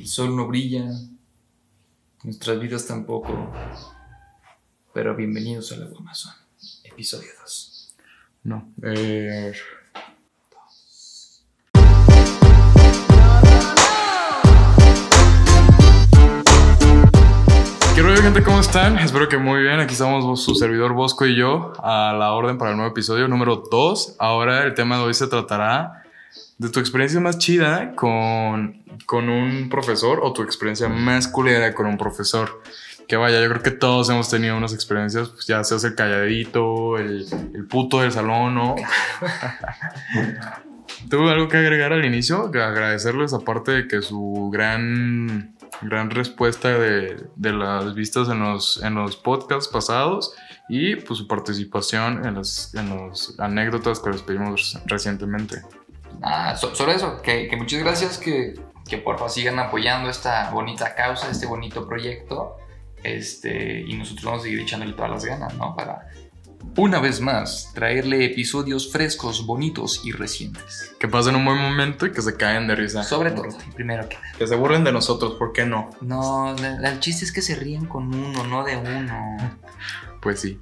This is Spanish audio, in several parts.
El sol no brilla, nuestras vidas tampoco. Pero bienvenidos a la Amazon, episodio 2. No. Eh, ¿Qué rollo, gente? ¿Cómo están? Espero que muy bien. Aquí estamos su servidor Bosco y yo a la orden para el nuevo episodio número 2. Ahora el tema de hoy se tratará de tu experiencia más chida con, con un profesor o tu experiencia más culera con un profesor. Que vaya, yo creo que todos hemos tenido unas experiencias, pues ya seas el calladito, el, el puto del salón, ¿no? ¿Tuvo algo que agregar al inicio? Que agradecerles, aparte de que su gran, gran respuesta de, de las vistas en los, en los podcasts pasados y pues su participación en las, en las anécdotas que les pedimos recientemente. Ah, so- solo eso, que, que muchas gracias, que, que porfa sigan apoyando esta bonita causa, este bonito proyecto. Este, y nosotros vamos a seguir echándole todas las ganas, ¿no? Para, una vez más, traerle episodios frescos, bonitos y recientes. Que pasen un buen momento y que se caen de risa. Sobre todo, primero que nada. Que se burlen de nosotros, ¿por qué no? No, el chiste es que se ríen con uno, no de uno. Pues sí.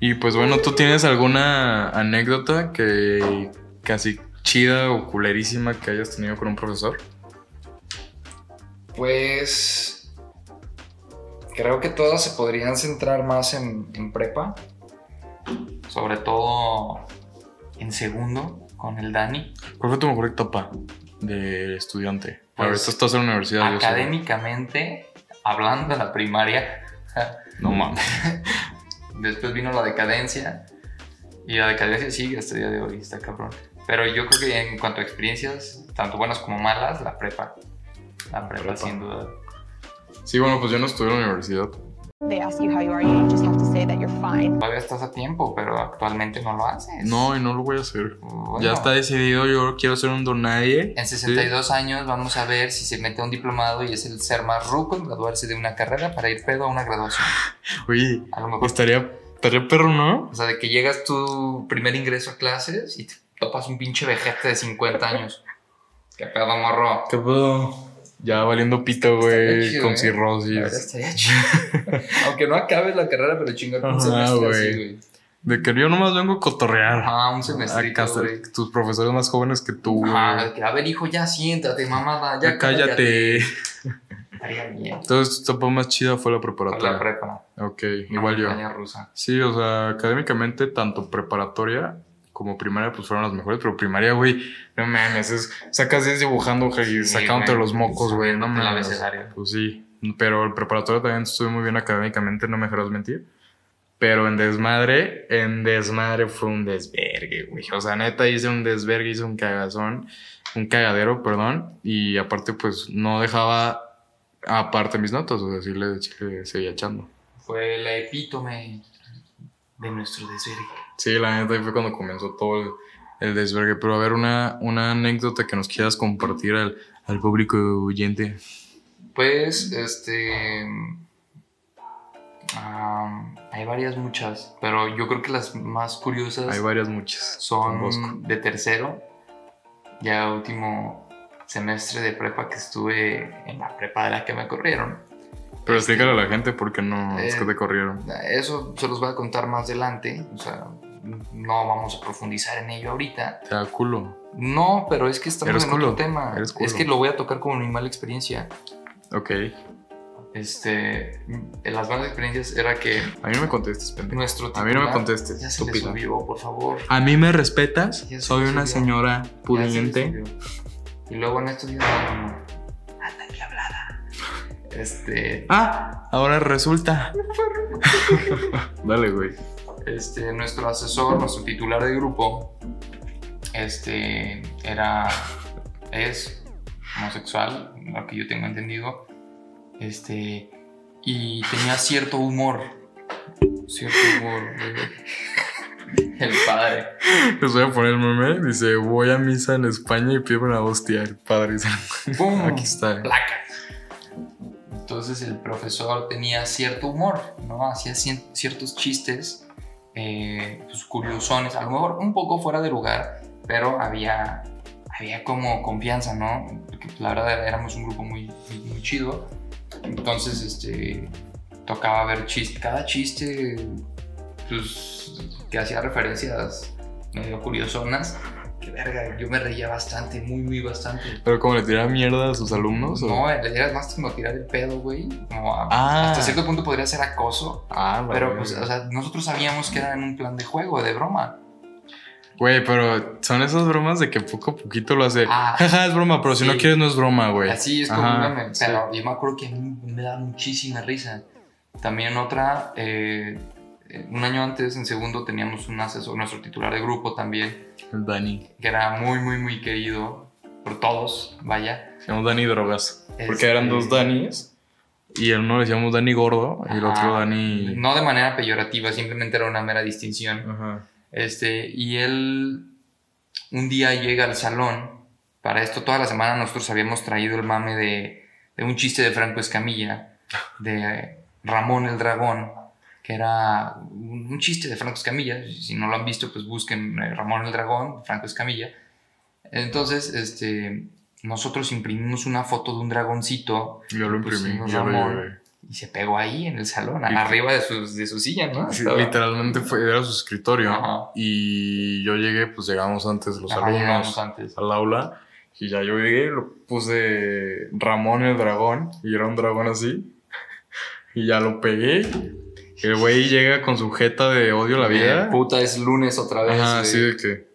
Y pues bueno, ¿tú tienes alguna anécdota que casi chida o culerísima que hayas tenido con un profesor? Pues creo que todas se podrían centrar más en, en prepa. Sobre todo en segundo con el Dani. ¿Cuál fue tu mejor etapa de estudiante? Pues, estás en la universidad. Académicamente, hablando de la primaria, No mames. después vino la decadencia. Y la decadencia sigue hasta el día de hoy, está cabrón. Pero yo creo que en cuanto a experiencias, tanto buenas como malas, la prepa. La prepa, Prepa. sin duda. Sí, bueno, pues yo no estuve en la universidad. They ask you how you are, you just have to say that you're fine. Todavía estás a tiempo, pero actualmente no lo haces. No, y no lo voy a hacer. Bueno. Ya está decidido, yo quiero ser un donadie. En 62 años vamos a ver si se mete a un diplomado y es el ser más ruco en graduarse de una carrera para ir pedo a una graduación. Sí. Oye, A lo mejor, estaría, estaría perro, ¿no? o sea, de que llegas tu primer ingreso a clases y te topas un pinche vejete de 50 años. ¿Qué pedo, morro? ¿Qué pedo? Ya valiendo pito, güey, con ¿eh? cirrosis. Estaría chido. Aunque no acabes la carrera, pero chingar un semestre güey. así, güey. De que yo nomás vengo a cotorrear. Ajá, un semestre, tus profesores más jóvenes que tú, güey. De que, a ver, hijo, ya siéntate, mamada, ya Ya cállate. Estaría bien. Entonces, tu etapa más chida fue la preparatoria. la prepa. Ok, igual yo. rusa. Sí, o sea, académicamente, tanto preparatoria como primaria, pues fueron las mejores, pero primaria, güey, no mames, es, sacas 10 dibujando Sí, sacándote los mocos, güey, no mames. abecedario. Pues sí, pero el preparatorio también estuve muy bien académicamente, no me dejarás mentir. Pero en desmadre, en desmadre fue un desvergue, güey. O sea, neta hice un desvergue, hice un cagazón, un cagadero, perdón. Y aparte, pues no dejaba aparte mis notas, o sea, sí le, sí le seguía echando. Fue la epítome de nuestro desvergue. Sí, la neta ahí fue cuando comenzó todo el, el desvergue. Pero a ver, una, una anécdota que nos quieras compartir al, al público oyente. Pues, este. hay varias, muchas, pero yo creo que las más curiosas Hay varias muchas. son de tercero, ya último semestre de prepa que estuve en la prepa de la que me corrieron. Pero explícale a la gente por qué no es que Eh, te corrieron. Eso se los voy a contar más adelante, o sea, no vamos a profundizar en ello ahorita. Te da culo. No, pero es que estamos Eres en culo, otro tema. eres culo. Es que lo voy a tocar como mi mala experiencia. Ok. Este, en las malas experiencias era que A mí no me contestes, pendejo. nuestro A mí no me titular- contestes, Ya se le subió, por favor. ¿A mí me respetas? Se Soy una subió. señora se pudiente. Y luego en estos días. Anda hablada. Este, Ah, ahora resulta. Dale, güey. Este, nuestro asesor, nuestro titular de grupo, este, era, es homosexual, lo que yo tengo entendido, este, y tenía cierto humor, cierto humor, el padre. Les voy a poner el meme. Dice, voy a misa en España y pido una hostia. El padre dice, ¡Pum! aquí está. Placa. Entonces el profesor tenía cierto humor, ¿no? Hacía ciertos chistes, eh, pues, curiosones, a lo mejor un poco fuera de lugar, pero había, había como confianza, ¿no? Porque pues, la verdad éramos un grupo muy, muy, chido. Entonces, este, tocaba ver chiste, cada chiste, pues, que hacía referencias medio curiosonas. Que verga, yo me reía bastante, muy, muy bastante. Pero como le tiraba mierda a sus alumnos. ¿o? No, era más como tirar el pedo, güey. Como a- Ah. hasta cierto punto podría ser acoso. Ah, la Pero, pues, o sea, nosotros sabíamos que era en un plan de juego, de broma. Güey, pero son esas bromas de que poco a poquito lo hace. Ah. Es broma, pero si no quieres no es broma, güey. Así es como Ajá, un meme. sí. Pero yo me acuerdo que a mí me da muchísima risa. También otra, eh, un año antes, en segundo, teníamos un asesor, nuestro titular de grupo también, El Dani. que era muy, muy, muy querido por todos, vaya. Se llama Dani Drogas. Porque Este- eran dos Danis. Y el uno le decíamos Dani Gordo y el otro. Dani. No de manera peyorativa, simplemente era una mera distinción. Ajá. Este, y él un día llega al salón. Para esto, toda la semana nosotros habíamos traído el mame de, de un chiste de Franco Escamilla, de Ramón el Dragón, que era un, un chiste de Franco Escamilla. Si no lo han visto, pues busquen eh, Ramón el Dragón, Franco Escamilla. Entonces, este, nosotros imprimimos una foto de un dragoncito Yo lo imprimí. pusimos yo lo Ramón llevé. y se pegó ahí en el salón, Y- arriba de su, de su silla, ¿no? Sí, literalmente fue, era su escritorio. Ajá. Y yo llegué, pues llegamos antes los Ajá, alumnos antes. al aula. Y ya yo llegué, lo puse Ramón el dragón. Y era un dragón así. Y ya lo pegué. Y el güey llega con su jeta de odio a la vida. Eh, puta, es lunes otra vez. Ajá, así de que.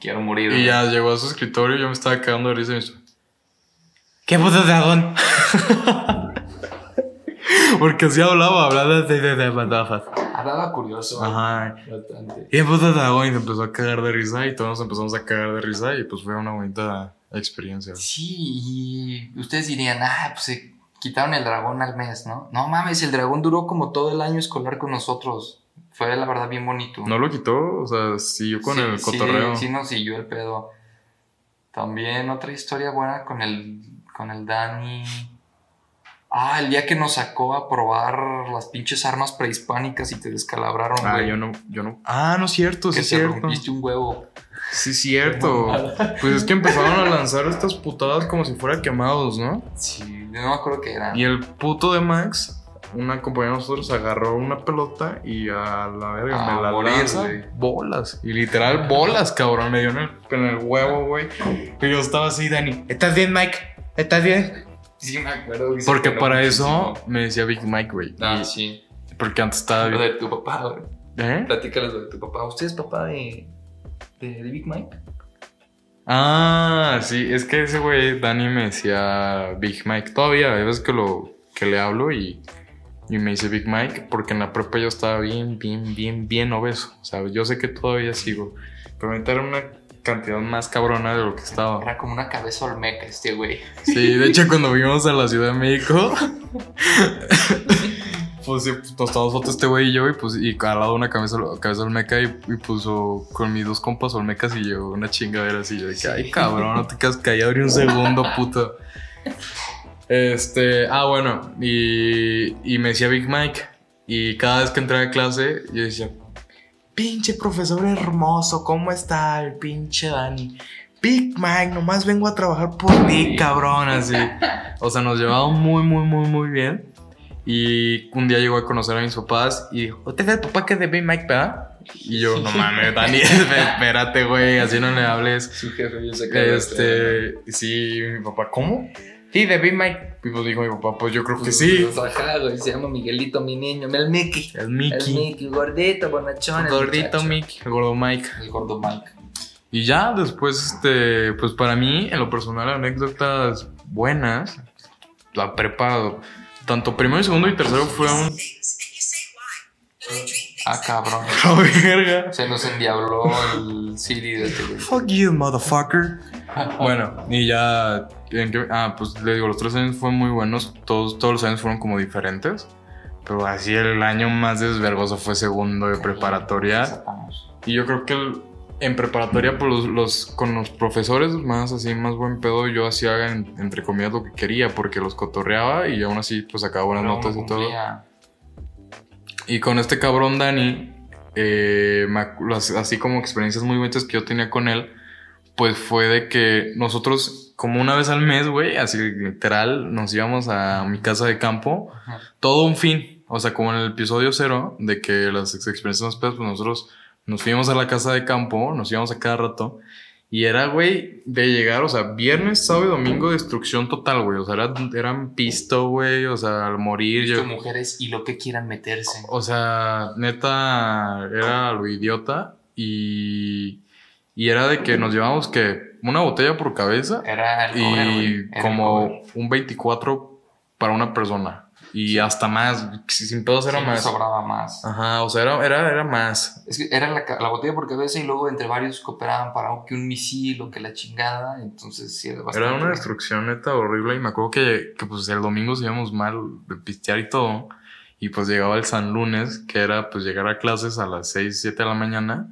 Quiero morir. Y ya llegó a su escritorio y yo me estaba cagando de risa y me dijo, ¿Qué puto dragón? Porque así hablaba, hablaba de, de, de. Hablaba curioso. Ajá. Bastante. ¿Qué puto dragón? Y se empezó a cagar de risa y todos nos empezamos a cagar de risa y pues fue una bonita experiencia. Sí, y ustedes dirían, ah, pues se quitaron el dragón al mes, ¿no? No mames, el dragón duró como todo el año escolar con nosotros. Fue la verdad bien bonito. ¿No lo quitó? O sea, siguió con Sí, el sí, cotorreo. Sí, nos siguió el pedo. También otra historia buena con el, con el Dani. Ah, el día que nos sacó a probar las pinches armas prehispánicas y te descalabraron, Ah, güey. yo no, yo no. Ah, no es cierto, sí que es te cierto. rompiste un huevo. Sí es cierto. Pues es que empezaron a lanzar estas putadas como si fueran quemados, ¿no? Sí, no me acuerdo qué era. Y el puto de Max, una compañera de nosotros, agarró una pelota y a la verga A me la lanza bolas. Y literal bolas, cabrón. Me dio en el, en el huevo, güey. Y yo estaba así, Dani. ¿Estás bien, Mike? ¿Estás bien? Sí, me acuerdo. Porque para muchísimo. eso me decía Big Mike, güey. Ah, Y- sí. Porque antes estaba Lo de tu papá, güey. ¿Eh? Platícales lo de tu papá. ¿Usted es papá de, de, de Big Mike? Ah, sí, es que ese güey, Dani me decía Big Mike. Todavía, hay veces que, lo, que le hablo y, y me dice Big Mike, porque en la prepa yo estaba bien, bien, bien, bien obeso. O sea, yo sé que todavía sigo, pero ahorita era una cantidad más cabrona de lo que estaba. Era como una cabeza olmeca este güey. Sí, de hecho, cuando fuimos a la Ciudad de México, pues sí, tomamos fotos este güey y yo, y pues, y al lado una cabeza, cabeza olmeca, y, y puso con mis dos compas olmecas y yo una chingadera así. Yo de que, ay, cabrón, no te quedas callado ni un segundo, puto. Este, ah, bueno, y, y me decía Big Mike, y cada vez que entraba a clase, yo decía, pinche profesor hermoso, ¿cómo está el pinche Dani? Big Mike, nomás vengo a trabajar por ti, cabrón, así. O sea, nos llevaba muy, muy, muy, muy bien. Y un día llegó a conocer a mis papás y dijo, ¿usted es el papá que es de Big Mike, verdad? Y yo, no mames, Dani, espérate, güey, así no le hables. Su jefe, yo sé Este, sí, mi papá, ¿cómo? Sí, de Big Mike. Y pues dijo mi papá, pues yo creo que sí. Ajá, güey, se llama Miguelito, mi niño. El Mickey. El El Mickey. Mickey, gordito, bonachón. el Gordito. Mickey, el gordo Mike. El gordo Mike. Y ya después, este, pues para mí, en lo personal, anécdotas buenas, la prepa, tanto primero, segundo y tercero fueron... Ah, cabrón. ¡La verga! Se nos endiabló el CD de este güey. Fuck you, motherfucker. bueno, y ya... ¿en qué- Ah, pues le digo, los tres años fueron muy buenos, todos, todos los años fueron como diferentes, pero así el año más desvergoso fue segundo de preparatoria. Y yo creo que el- en preparatoria, pues los, los- con los profesores más así, más buen pedo, yo hacía en- entre comillas lo que quería, porque los cotorreaba y aún así pues sacaba buenas Pero notas y todo. Y con este cabrón Dani, eh, me así como experiencias muy buenas que yo tenía con él, pues fue de que nosotros, como una vez al mes, güey, así literal, nos íbamos a mi casa de campo, Ajá. todo un fin. O sea, como en el episodio cero, de que las ex- experiencias más pedas, pues nosotros nos fuimos a la casa de campo, nos íbamos a cada rato. Y era, güey, de llegar, o sea, viernes, sábado y domingo, destrucción total, güey. O sea, era- eran pisto, güey, o sea, al morir. Yo- mujeres y lo que quieran meterse. o sea, neta, era lo idiota y, y era de que nos llevábamos que una botella por cabeza Era el y Era como un 24 para una persona y hasta más, sin pedos era Siempre más. sobraba más. Ajá, o sea, era, era, era más. Es que era la, la botella por cabeza y luego entre varios cooperaban para que un misil o que la chingada. Entonces sí era bastante. Era una destrucción neta horrible y me acuerdo que, que pues el domingo nos íbamos mal de pistear y todo. Y pues llegaba el San Lunes, que era pues llegar a clases a las 6, 7 de la mañana.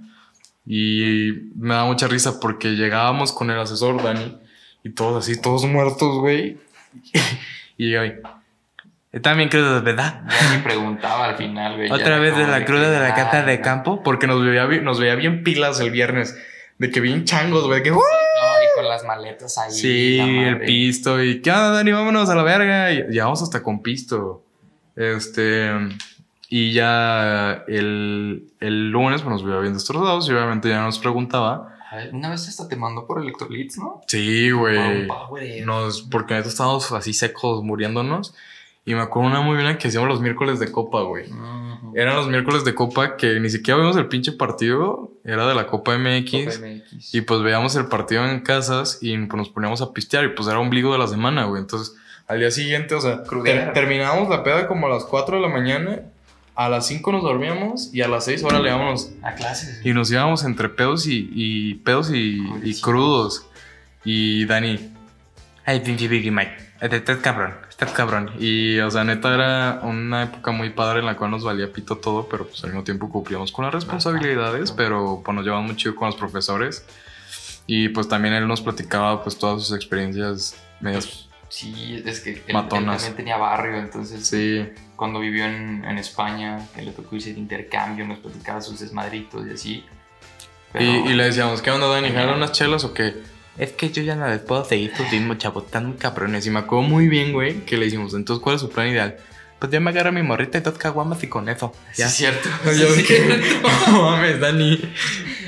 Y me da mucha risa porque llegábamos con el asesor Dani y todos así, todos muertos, güey. y llegaba ahí. También crudo, ¿verdad? Ya ni preguntaba al final, güey. Otra ya vez de la cruda de la que, casa de campo, porque nos veía, nos veía bien pilas el viernes. De que bien changos, güey. Que, "Uh". No, y con las maletas ahí. Sí, el pisto. Y ¿qué onda, Dani? Vámonos a la verga. Y llegamos hasta con pisto. Este. Y ya el, el lunes pues, nos veía bien destrozados y obviamente ya nos preguntaba. Una vez hasta te mandó por electrolits, ¿no? Sí, güey. Nos, porque nosotros estábamos así secos, muriéndonos. Y me acuerdo una muy buena que hacíamos los miércoles de copa, güey. Ujú. Eran los miércoles de copa que ni siquiera vimos el pinche partido. Era de la Copa MX. Copa MX. Y pues veíamos el partido en casas y pues nos poníamos a pistear y pues era ombligo de la semana, güey. Entonces, al día siguiente, o sea, ter- terminábamos la peda como a las 4 de la mañana, a las 5 nos dormíamos y a las 6 horas le íbamos. A clases. Y nos íbamos entre pedos y, y pedos y, y crudos. Y Dani, ay, pinche Biggie Mike, estás cabrón, estás cabrón. Y, o sea, neta era una época muy padre en la cual nos valía pito todo, pero pues al mismo tiempo cumplíamos con las responsabilidades, pero pues nos llevamos muy chido con los profesores. Y pues también él nos platicaba pues todas sus experiencias medias... Sí, es que él, él también tenía barrio, entonces Sí, cuando vivió en, en España, que le tocó irse de intercambio, nos platicaba sus desmadritos y así. Pero- y, y le decíamos, ¿qué onda Dani? ¿Jalan unas chelas o qué? Es que yo ya no les puedo seguir tu ritmo, chavo. Están muy cabrones. Y me acuerdo muy bien, güey, que le dijimos, entonces, ¿cuál es su plan ideal? Pues yo me agarro mi morrita y dos caguamas y con eso. Sí, Ya. es cierto. Yo Sí, que, no mames, Dani.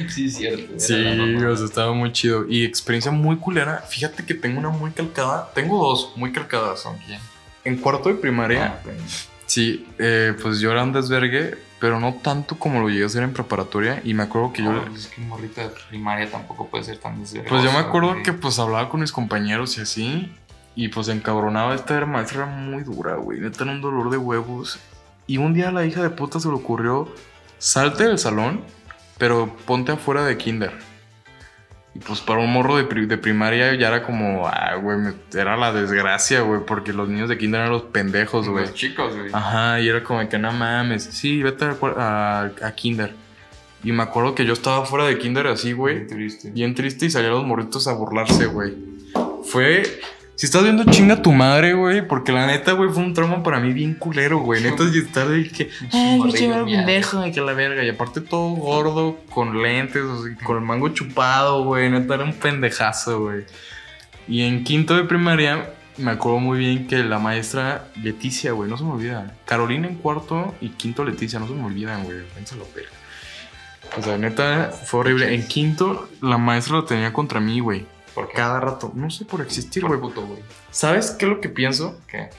Sí, es cierto. Sí, o sea, estaba muy chido. Y experiencia muy culera. Fíjate que tengo una muy calcada. Tengo dos muy calcadas. ¿Con quién? En cuarto de primaria, Ah, sí, eh, pues yo era un desvergue, pero no tanto como lo llegué a hacer en preparatoria. Y me acuerdo que yo... No, pues es que un morrito de primaria tampoco puede ser tan desvergonzoso. Pues yo me acuerdo güey. que pues hablaba con mis compañeros y así. Y pues encabronaba. Esta maestra era muy dura, güey. Neta era un dolor de huevos. Y un día a la hija de puta se le ocurrió: salte del salón, pero ponte afuera de kinder. Y pues para un morro de, pri- de primaria ya era como, ah, güey, era la desgracia, güey, porque los niños de kinder eran los pendejos, güey. Los chicos, güey. Ajá, y era como que no mames, sí, vete a, a- a kinder. Y me acuerdo que yo estaba fuera de kinder así, güey Muy triste. bien triste y salían los morritos a burlarse, güey. Fue. Si estás viendo chinga tu madre, güey, porque la neta, güey, fue un trauma para mí bien culero, güey. Neta, y estar de que. Ay, miado. pendejo, y que la verga. Y aparte todo gordo, con lentes, con el mango chupado, güey. Neta, era un pendejazo, güey. Y en quinto de primaria, me acuerdo muy bien que la maestra Leticia, güey, no se me olvida. Carolina en cuarto y quinto Leticia, no se me olvidan, güey. Pénsalo, verga. O sea, neta, fue horrible. En quinto, la maestra lo tenía contra mí, güey. ¿Por qué? Cada rato. No sé por existir, güey. ¿Sabes qué es lo que pienso? ¿Qué?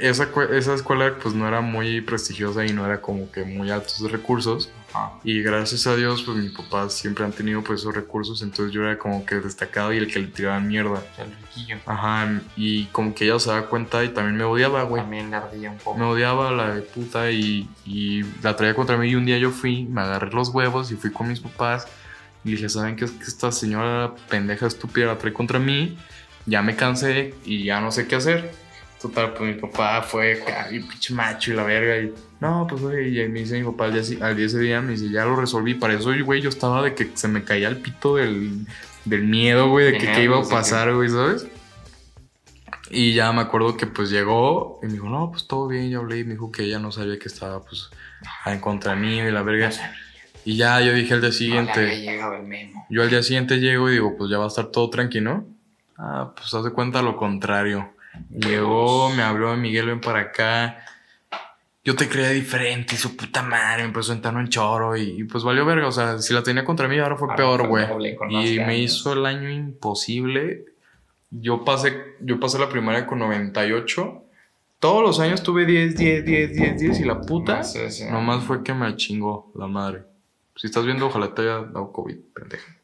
Esa, esa escuela, pues no era muy prestigiosa y no era como que muy altos recursos. Ajá. Y gracias a Dios, pues mis papás siempre han tenido pues esos recursos. Entonces yo era como que destacado y el que le tiraban mierda. El riquillo. Ajá. Y como que ella se da cuenta y también me odiaba, güey. También le ardía un poco. Me odiaba la de puta y, y la traía contra mí. Y un día yo fui, me agarré los huevos y fui con mis papás. Y dije, ¿saben qué? Es que esta señora pendeja estúpida la trae contra mí. Ya me cansé y ya no sé qué hacer. Total, pues mi papá fue y pinche macho y la verga. Y no, pues güey, y me dice mi papá al día, al día ese día, me dice, ya lo resolví. Para eso, güey, yo estaba de que se me caía el pito del, del miedo, güey, de que qué iba a pasar, güey, ¿sabes? Y ya me acuerdo que pues llegó y me dijo, no, pues todo bien, yo hablé y me dijo que ella no sabía que estaba pues en contra mío y la verga. Y ya yo dije al día No siguiente, había llegado el memo. yo al día siguiente llego y digo, pues ya va a estar todo tranquilo. Ah, pues haz de cuenta lo contrario. Llegó, me habló Miguel, ven para acá. Yo te creía diferente y su puta madre me empezó a entrar en choro y, y pues valió verga. O sea, si la tenía contra mí, ahora fue Ahora peor, güey. Y me hizo el año imposible. Yo pasé, yo pasé la primaria con 98. Todos los años tuve 10, 10, 10, 10, 10 y la puta. Más ese. Nomás fue que me chingó la madre. Si estás viendo, ojalá te haya dado COVID, pendeja.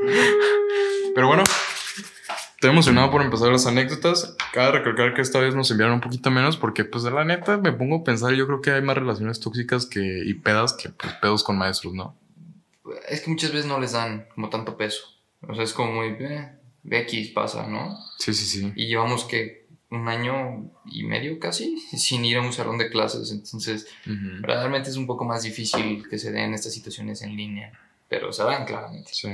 Pero bueno, estoy emocionado por empezar las anécdotas. Cabe recalcar que esta vez nos enviaron un poquito menos porque, pues, de la neta, me pongo a pensar, yo creo que hay más relaciones tóxicas que, y pedas que, pues, pedos con maestros, ¿no? Es que muchas veces no les dan como tanto peso. O sea, es como muy. Eh, X pasa, ¿no? Sí, sí, sí. Y llevamos que un año y medio casi sin ir a un salón de clases. Entonces, Ujú. realmente es un poco más difícil que se den estas situaciones en línea. Pero se dan claramente. Sí.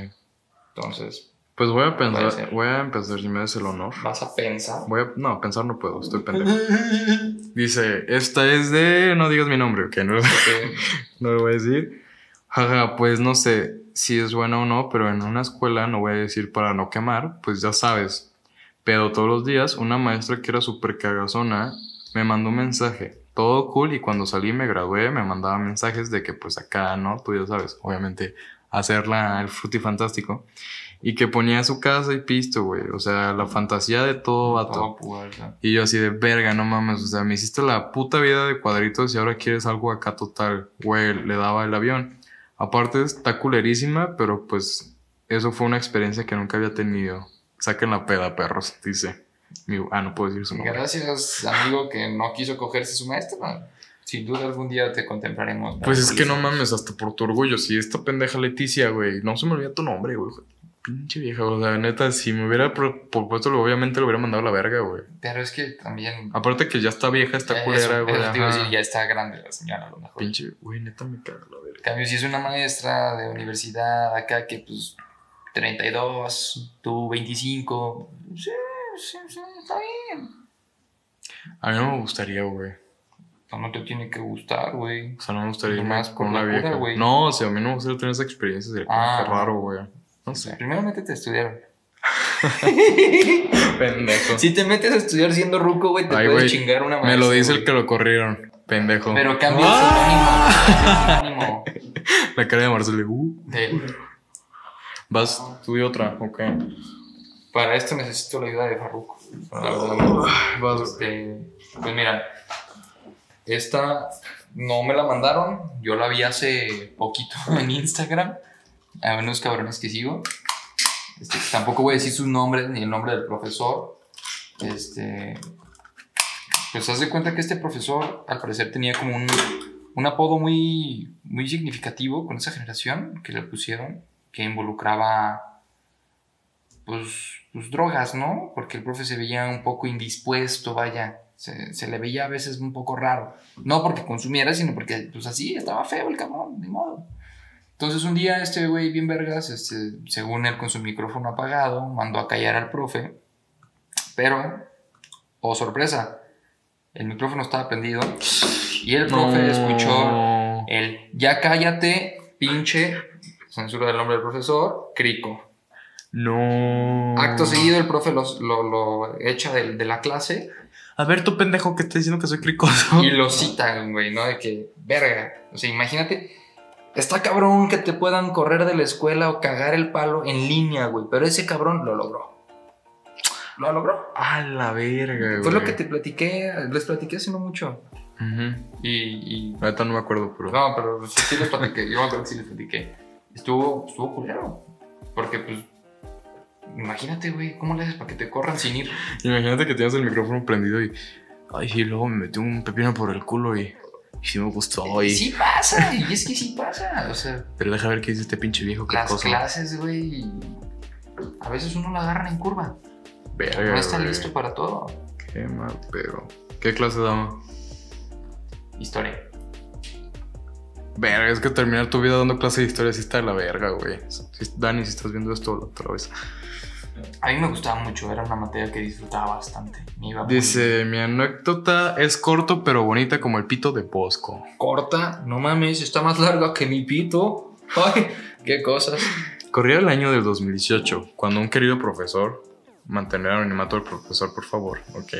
Entonces, Pues voy a pensar, voy a empezar, si me das el honor. vas a pensar. Voy a, no, pensar no puedo, estoy pendejo. Dice, esta es de, no digas mi nombre, ok, no, porque no lo voy a decir. Jaja, pues no sé si es bueno o no, pero en una escuela, no voy a decir para no quemar, pues ya sabes. Pero todos los días, una maestra que era súper cagazona me mandó un mensaje, todo cool, y cuando salí me gradué, me mandaba mensajes de que pues acá, ¿no? Tú ya sabes, obviamente, hacerla el frutifantástico. Y que ponía su casa y pisto, güey. O sea, la fantasía de todo vato. todo. Y yo así de verga, no mames, o sea, me hiciste la puta vida de cuadritos y ahora quieres algo acá total. Güey, le daba el avión. Aparte está culerísima, pero pues eso fue una experiencia que nunca había tenido. Saquen la peda, perros, dice. Ah, no puedo decir su nombre. Gracias, amigo, que no quiso cogerse su maestra. Sin duda algún día te contemplaremos. Pues es que no mames, hasta por tu orgullo. Si esta pendeja Leticia, güey, no se me olvida tu nombre, güey. Pinche vieja, o sea, neta, si me hubiera pro- propuesto, obviamente lo hubiera mandado a la verga, güey. Pero es que también. Aparte que ya está vieja, está culera, güey. ya está grande la señora, a lo mejor. Pinche, güey, neta me caga la verga. En cambio, si es una maestra de universidad acá que pues 32, tú 25, sí, sí, sí, está bien. A mí no me gustaría, güey. No, no te tiene que gustar, güey. O sea, no me gustaría irme Nomás con por una vieja. güey. no, o sea, a mí no me gustaría tener esa experiencia. Sería como Ah. que raro, güey. No sé. Primero métete a estudiar. Pendejo. Si te metes a estudiar siendo ruco, güey, te Ay, puedes chingar una maestra. Me lo dice el que lo corrieron. Pendejo. Pero cambia ¡Ah! el sinónimo. cambia el sinónimo. La cara de Marcelo. Uh, De- vas, tú y otra. Ok. para esto necesito la ayuda de Farruko. Vas. Este, pues mira, esta no me la mandaron, yo la vi hace poquito en Instagram, a unos cabrones que sigo. Este, tampoco voy a decir sus nombres ni el nombre del profesor. Este, pues haz de cuenta que este profesor al parecer tenía como un, un apodo muy, muy significativo con esa generación que le pusieron, que involucraba pues, pues drogas, ¿no? Porque el profe se veía un poco indispuesto, vaya. Se, se le veía a veces un poco raro. No porque consumiera, sino porque, pues así, estaba feo el cabrón, de modo. Entonces un día este güey bien vergas, este, según él con su micrófono apagado, mandó a callar al profe. Pero, oh sorpresa, el micrófono estaba prendido y el profe escuchó el ya cállate, pinche, censura del nombre del profesor, crico. No. Acto seguido, el profe los- lo, lo echa del- de, la clase A ver, tu pendejo que está diciendo que soy cricoso. y lo citan, güey, ¿no? De que, verga. O sea, imagínate, está cabrón que te puedan correr de la escuela o cagar el palo en línea, güey. Pero ese cabrón lo logró. Lo logró. A la verga, güey. Fue lo que te platiqué, les platiqué hace no mucho. Ujú. Y, y Ahorita no me acuerdo, pero. No, pero sí, sí les platiqué. Yo me acuerdo que sí les platiqué. Estuvo, estuvo culero. Porque, pues, imagínate, güey, ¿cómo le haces para que te corran sin ir? Imagínate que tienes el micrófono prendido y. Ay, y luego me metí un pepino por el culo y. Y sí me gustó. Y... Sí pasa, y es que sí pasa. O sea, Pero deja ver qué dice este pinche viejo las cricoso. clases, güey, a veces uno la agarran en curva. Verga, No está listo para todo. Qué mal, pero. ¿Qué clase daba? Historia. Verga, es que terminar tu vida dando clase de historia sí está de la verga, güey. Dani, si estás viendo esto otra vez. A mí me gustaba mucho, era una materia que disfrutaba bastante. Me iba Dice, mi anécdota es corto pero bonita como el pito de Bosco. corta, no mames, está más larga que mi pito. Ay, qué cosas. Corría el año del 2018, cuando un querido profesor, mantener anonimato del profesor, por favor, ok.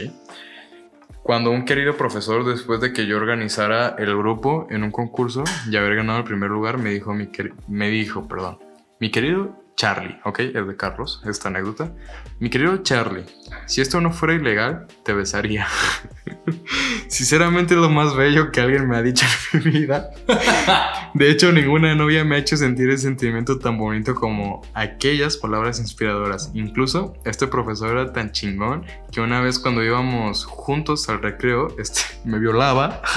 Cuando un querido profesor, después de que yo organizara el grupo en un concurso y haber ganado el primer lugar, me dijo, mi me dijo, perdón, mi querido Charlie, ok, es de Carlos, esta anécdota. Mi querido Charlie, si esto no fuera ilegal, te besaría. Sinceramente es lo más bello que alguien me ha dicho en mi vida. De hecho, ninguna novia me ha hecho sentir el sentimiento tan bonito como aquellas palabras inspiradoras. Incluso este profesor era tan chingón que una vez cuando íbamos juntos al recreo, este, me violaba.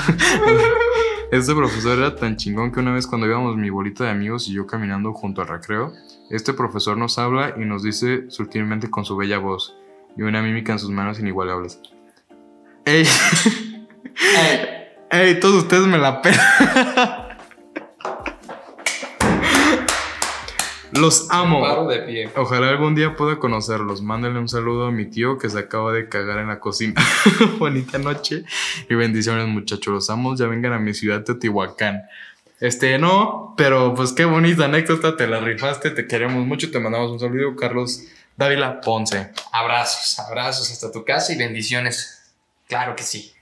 Este profesor era tan chingón que una vez cuando íbamos mi bolita de amigos y yo caminando junto al recreo, este profesor nos habla y nos dice sutilmente con su bella voz y una mímica en sus manos inigualables. ¡Ey! ¡Ey! Todos ustedes me la pelan. Los amo. Paro de pie. Ojalá algún día pueda conocerlos. Mándenle un saludo a mi tío que se acaba de cagar en la cocina. Bonita noche y bendiciones, muchachos. Los amo. Ya vengan a mi ciudad Teotihuacán. Este, no, pero pues qué bonita anécdota. Te la rifaste. Te queremos mucho. Te mandamos un saludo, Carlos Dávila Ponce. Abrazos, abrazos hasta tu casa y bendiciones. Claro que sí.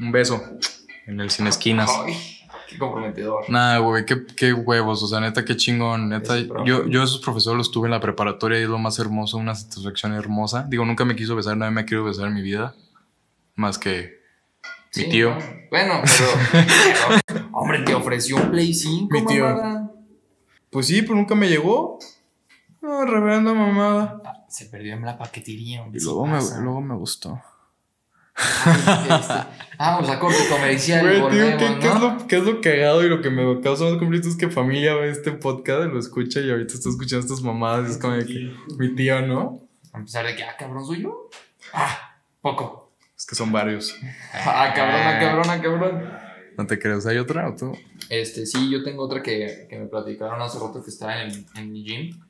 Un beso en el Sin Esquinas. Ay, qué comprometedor. Nah, güey, qué, qué huevos, o sea, neta, qué chingón, neta. Yo, yo esos profesores los tuve en la preparatoria y es lo más hermoso, una satisfacción hermosa. Digo, nunca me quiso besar, nadie me ha querido besar en mi vida, más que mi Sí, tío. no. Bueno, pero, pero, Hombre, te ofreció un Play 5. Mi tío. mamada. Pues sí, pero nunca me llegó. No, reverenda mamada. Ah, Se perdió en la paquetería. hombre, Y luego me, luego me gustó. Este, Vamos a corte comercial Güey, tío, ¿qué, es lo, qué es lo cagado y lo que me causa más conflicto es que familia ve este podcast, lo escucha y ahorita está escuchando estas mamadas. y es como de que mi tío, ¿no? A pesar de que, ah, cabrón, soy yo. Ah, poco. Es que son varios. Ah, cabrón, ah, cabrón, ah, cabrón. ¿No te crees? ¿Hay otra o tú? Este, sí, yo tengo otra que, que me platicaron hace rato que está en, el- en mi gym.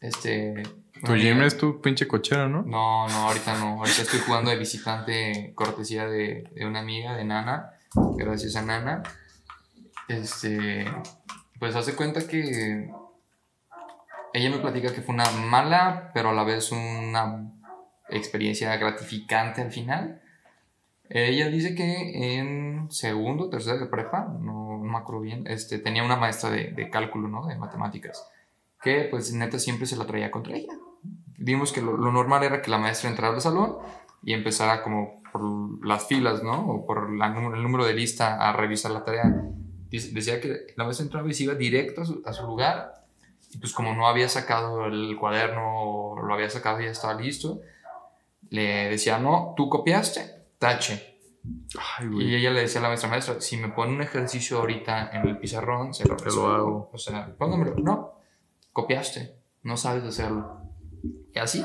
Este. Tu una gym es tu pinche cochera, ¿no? No, no, ahorita no. Ahorita estoy jugando de visitante cortesía de, de una amiga, de Nana. Gracias a Nana. Este. Pues hace cuenta que. Ella me platica que fue una mala, pero a la vez una experiencia gratificante al final. Ella dice que en segundo, tercero de prepa, no, no me acuerdo bien, este, tenía una maestra de, de cálculo, ¿no? De matemáticas, que pues neta siempre se la traía contra ella. Digamos que lo, lo normal era que la maestra entrara al salón y empezara como por las filas, ¿no? O por la el número de lista a revisar la tarea. Dice- decía que la maestra entraba y se iba directo a su, a su lugar y pues como no había sacado el cuaderno o lo había sacado y ya estaba listo, le decía, no, tú copiaste, tache. Ay, Y ella le decía a la maestra, maestra, si me pone un ejercicio ahorita en el pizarrón, se lo resuelvo. O sea, póngamelo. No, copiaste, no sabes hacerlo. Y así,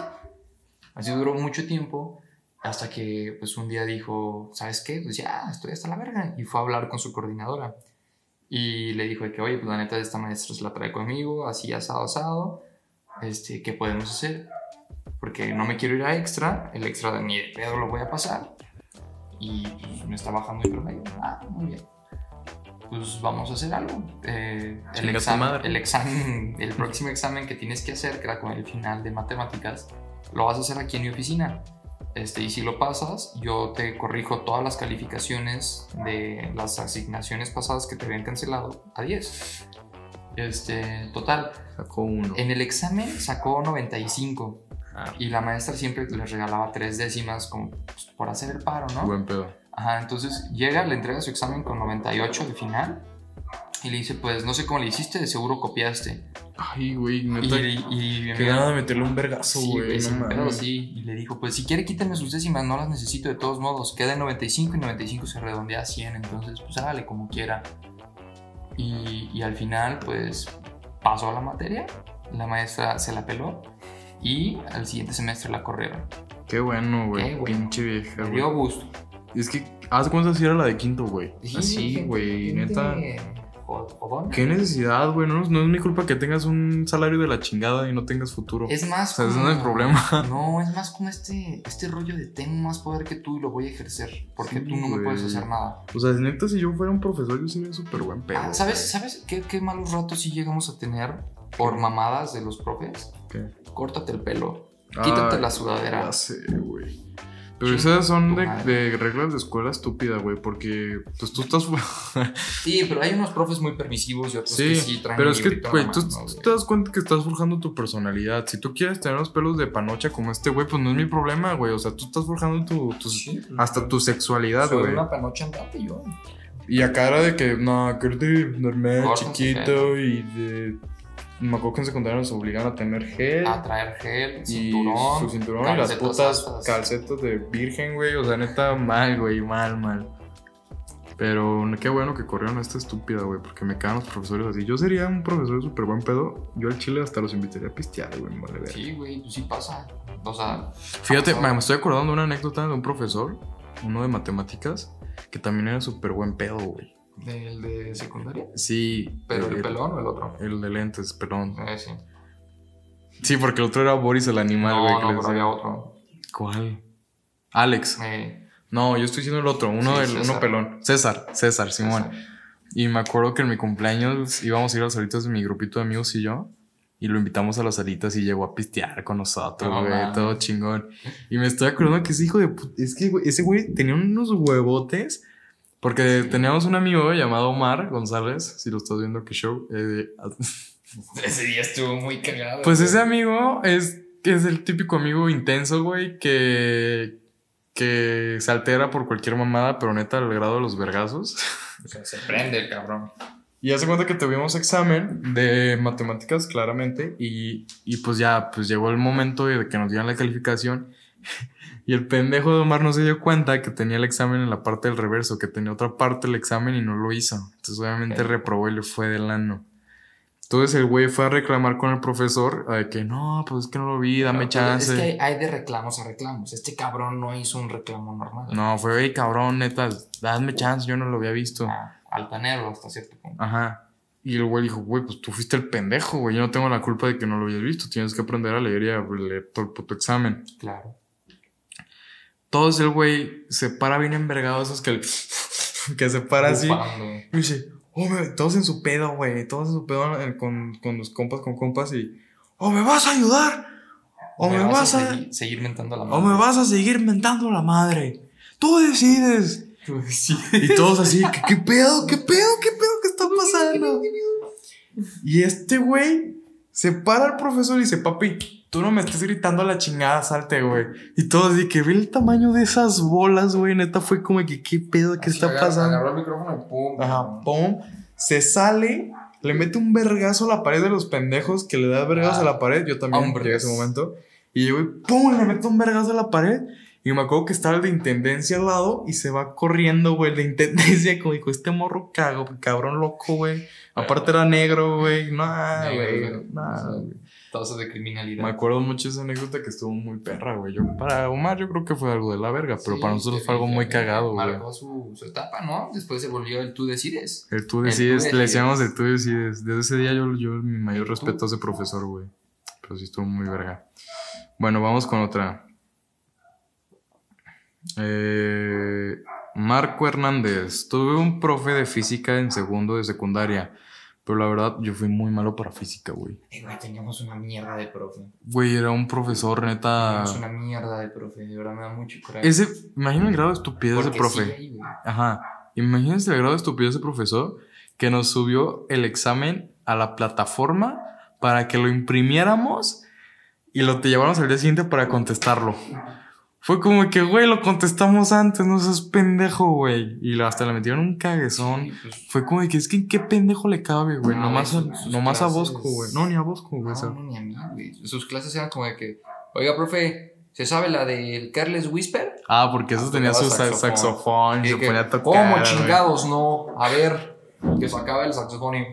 así duró mucho tiempo hasta que pues un día dijo, ¿sabes qué? Pues ya, estoy hasta la verga. Y fue a hablar con su coordinadora. Y le dijo que, oye, pues la neta esta maestra se la trae conmigo, así asado, asado. Este, ¿qué podemos hacer? Porque no me quiero ir a extra, el extra ni de pedo lo voy a pasar y pues, me está bajando el promedio. Ah, muy bien. Pues vamos a hacer algo. Eh, el, examen, el examen, el próximo examen que tienes que hacer, que era con el final de matemáticas, lo vas a hacer aquí en mi oficina. Este, y si lo pasas, yo te corrijo todas las calificaciones de las asignaciones pasadas que te habían cancelado a 10. Este, total, Sacó uno. en el examen sacó 95 Ah, y la maestra siempre les regalaba tres décimas como pues, por hacer el paro, ¿no? Buen pedo. Ajá, entonces llega, le entrega su examen con 98 de final y le dice, pues no sé cómo le hiciste, de seguro copiaste. Ay, güey, Y, neta. y, y mi Qué amiga- ganas de meterle un vergazo, Sí, güey. güey, no sí. Y le dijo, pues si quiere quítame sus décimas, no las necesito de todos modos. Queda en 95 y 95 se redondea a 100, entonces pues hágale como quiera. Y, y al final, pues pasó la materia, la maestra se la peló y al siguiente semestre la corrieron. Qué bueno, güey. bueno. Pinche vieja, Me güey. dio gusto. Es que, ¿haz cuántas si era la de quinto, güey? Sí, Así, güey. Neta. ¿Qué necesidad, güey? No, no es mi culpa que tengas un salario de la chingada y no tengas futuro. Es más O sea, ese no es el problema. No, es más como este, este rollo de tengo más poder que tú y lo voy a ejercer. Porque Sí, tú no me puedes hacer nada. O sea, neta, si yo fuera un profesor, yo sería súper buen pedo. Ah, ¿Sabes. ¿sabes qué, qué malos ratos sí llegamos a tener por mamadas de los profes? ¿Qué? Córtate el pelo. Quítate Ay, la sudadera. Ya sé, güey. Pero esas son de, reglas de escuela estúpida, güey, porque pues tú estás... Sí, pero hay unos profes muy permisivos y otros que sí, sí traen pero es que, güey, tú, te das cuenta que estás forjando tu personalidad. Si tú quieres tener los pelos de panocha como este güey, pues no es mi problema, güey. O sea, tú estás forjando tu, tu- Sí, pues, hasta tu sexualidad, Soy güey. una panocha andante yo. Y acá era de que, no, que eres de normal, chiquito y de... Me acuerdo que en secundaria nos obligan a tener gel. A traer gel, y cinturón. su cinturón y las putas altas. calcetas de virgen, güey. O sea, neta, mal, güey, mal, mal. Pero qué bueno que corrieron a esta estúpida, güey, porque me cagan los profesores así. Yo sería un profesor súper buen pedo. Yo al chile hasta los invitaría a pistear, güey, vale ver. Sí, güey, pues sí pasa. O sea, Fíjate, me estoy acordando de una anécdota de un profesor, uno de matemáticas, que también era súper buen pedo, güey. Del de secundaria. Sí. Pero el pelón o el otro. El de lentes, perdón. Eh, sí. Sí, porque el otro era Boris el animal, no, güey. no, le pero había otro. ¿Cuál? Alex. Eh, No, yo estoy diciendo el otro, uno Sí, del uno pelón. César, César, Simón. César. Y me acuerdo que en mi cumpleaños íbamos a ir a las salitas de mi grupito de amigos y yo. Y lo invitamos a las salitas y llegó a pistear con nosotros, No güey. mames. todo chingón. Y me estoy acordando que ese hijo de puta. Es que, güey, ese güey tenía unos huevotes. Porque teníamos un amigo llamado Omar González. Si lo estás viendo, que show. eh, Ese día estuvo muy cagado. pues güey. ese amigo es, es el típico amigo intenso, güey, que, que se altera por cualquier mamada, pero neta al grado de los vergazos. O sea, se prende el cabrón. Y hace cuenta que tuvimos examen de matemáticas, claramente, y, y pues ya, pues llegó el momento de que nos dieran la calificación. Y el pendejo de Omar no se dio cuenta que tenía el examen en la parte del reverso, que tenía otra parte del examen y no lo hizo. Entonces obviamente Ok. reprobó y le fue del ano. Entonces el güey fue a reclamar con el profesor de que no, pues es que no lo vi, dame Pero, pues, chance. Es que hay, hay de reclamos a reclamos. Este cabrón no hizo un reclamo normal. No, fue, "Ey, cabrón, neta, dame chance, yo no lo había visto. Ah, altanero hasta cierto punto. Ajá. Y el güey dijo, güey, pues tú fuiste el pendejo, güey. Yo no tengo la culpa de que no lo hayas visto. Tienes que aprender a leer y a leer todo el puto examen. Claro. Todos el güey se para bien envergado, esos que, el- que se para así. Y dice, oh, me- todos en su pedo, güey. Todos en su pedo eh, con, con los compas, con compas y, o me vas a ayudar, o me, vas a, seguir, seguir mentando a la o me vas a seguir mentando la madre. Tú decides. Sí. Y todos así, ¿qué, qué pedo? ¿Qué pedo? ¿Qué pedo? ¿Qué está pasando? Y este güey se para al profesor y dice, papi, tú no me estés gritando a la chingada, salte, güey. Y todos así, que ve el tamaño de esas bolas, güey. Neta fue como que, ¿qué pedo? ¿Qué está pasando? Agarró el micrófono y pum. Ajá, pum. Se sale, le mete un vergazo a la pared de los pendejos que le da vergazos Ah, a la pared. Yo también hombres. llegué a ese momento. Y yo, güey, pum, le meto un vergazo a la pared. Y me acuerdo que estaba el de intendencia al lado y se va corriendo, güey, el de intendencia. Como dijo, este morro cago, cabrón loco, güey. Aparte era negro, güey. Nada, güey. Nada, güey. Tasas de criminalidad. Me acuerdo mucho esa anécdota que estuvo muy perra, güey. Yo, para Omar, yo creo que fue algo de la verga, pero Sí, para nosotros fue algo muy cagado, güey. Marcó su, su etapa, ¿no? Después se volvió el tú decides. El tú El decides, le decíamos el tú decides. Desde ese día yo, yo mi mayor El tú respeto a ese profesor, güey. Pero sí estuvo muy verga. Bueno, vamos con otra. Eh, Marco Hernández. Tuve un profe de física en segundo de secundaria. Pero la verdad, yo fui muy malo para física, güey. Eh, güey, teníamos una mierda de profe. Güey, era un profesor, neta. Teníamos una mierda de profe. De verdad me da mucho coraje. Ese, imagina el grado de estupidez de profe. ahí. Ajá. Imagínense el grado de estupidez de ese profesor que nos subió el examen a la plataforma para que lo imprimiéramos y lo te lleváramos al día siguiente para contestarlo. Fue como que, güey, lo contestamos antes, no seas pendejo, güey. Y hasta le metieron un caguezón. Sí, pues, Fue como de que es que qué pendejo le cabe, güey. No, nomás a, nomás a clases- Bosco, güey. No, ni a Bosco, güey. No, no, ni a mí, güey. Sus clases eran como de que, oiga, profe, ¿se sabe la del Carles Whisper? Ah, porque eso Ah, tenía su saxofón. saxofón y se que, ponía a tocar. ¿Cómo chingados no? A ver, que sacaba el saxofón y...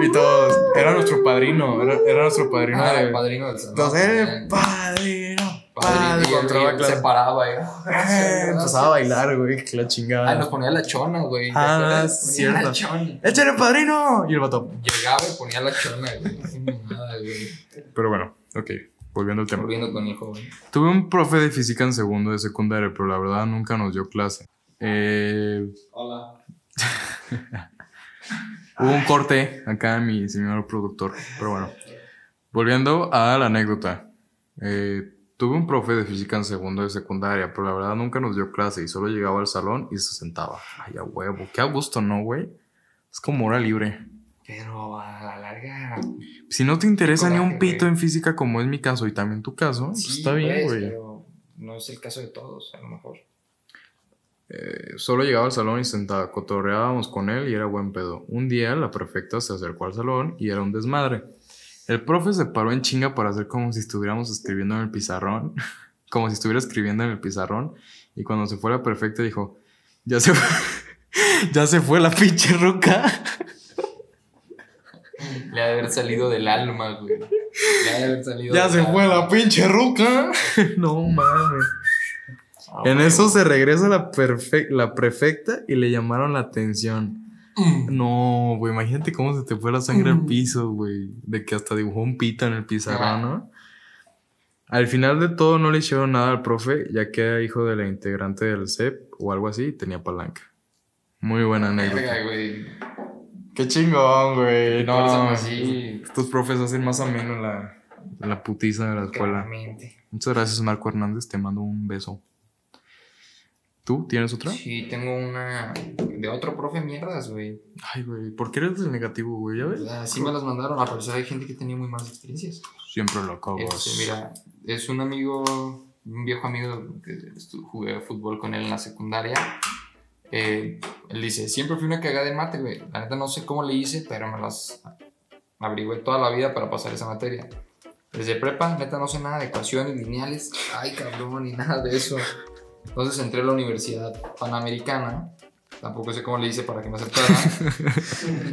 Y todos. Era nuestro padrino. Era, era nuestro padrino Ah, de. el padrino del salón. Entonces, también. eres padrino. y él- encontraba y se paraba y, Eh, empezaba a bailar, güey, que la chingada. Ah, nos ponía la chona, güey. ¿te Ah, cierto. la chona. ¡Échale, padrino! Y el vato. Llegaba y ponía la chona, güey. Mamada, güey. Pero bueno, ok, volviendo al tema. Volviendo con el joven. Tuve un profe de física en segundo de secundaria, pero la verdad nunca nos dio clase. Eh, Hola. hubo un corte acá, mi señor productor. Pero bueno, volviendo a la anécdota. Eh, tuve un profe de física en segundo de secundaria, pero la verdad nunca nos dio clase y solo llegaba al salón y se sentaba. Ay, a huevo, qué a gusto, ¿no, güey? Es como hora libre. Pero a la larga. Si no te interesa ni un pito güey. en física como es mi caso y también tu caso, pues está bien, pues, güey. Pero no es el caso de todos, a lo mejor. Eh, solo llegaba al salón y sentaba, cotorreábamos con él y era buen pedo. Un día la prefecta se acercó al salón y era un desmadre. El profe se paró en chinga para hacer como si estuviéramos escribiendo en el pizarrón, como si estuviera escribiendo en el pizarrón. Y cuando se fue la prefecta dijo, ya se fue, ya se fue la pinche ruca. Le ha de haber salido del alma, güey. Le ha de haber salido Ya del se fue la pinche ruca. no mames. Ah, En eso se regresa la, la prefecta y le llamaron la atención. No, güey, imagínate cómo se te fue la sangre al piso, güey. De que hasta dibujó un pito en el pizarrón, ¿no? Al final de todo no le hicieron nada al profe, ya que era hijo de la integrante del CEP o algo así y tenía palanca. Muy buena anécdota. Verga, güey. Qué chingón, güey. No, así. Estos profes hacen más ameno la, la putiza de la escuela. Claramente. Muchas gracias, Marco Hernández. Te mando un beso. ¿Tú tienes otra? Sí, tengo una de otro profe mierdas, güey. Ay, güey, ¿por qué eres del negativo, güey? ¿Ya ves? Así me las mandaron. A pesar hay gente que tenía muy malas experiencias. Siempre lo acabas. Este, mira, es un amigo, un viejo amigo que jugué fútbol con él en la secundaria. Eh, él dice, siempre fui una cagada en mate, güey. La neta no sé cómo le hice, pero me las averigüé toda la vida para pasar esa materia. Desde prepa, neta no sé nada de ecuaciones lineales. Ay, cabrón, ni nada de eso. Entonces entré a la Universidad Panamericana. Tampoco sé cómo le hice para que me aceptara.